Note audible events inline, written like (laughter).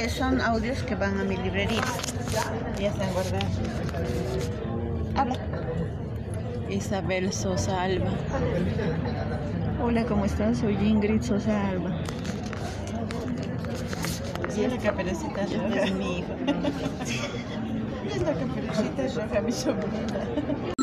Eh, son audios que van a mi librería. Ya están guardados. Habla. Isabel Sosa Alba. Hola, ¿cómo estás? Soy Ingrid Sosa Alba. Sí, la caperucita roja es mi hijo. (laughs) Es la caperucita roja, mi sobrina.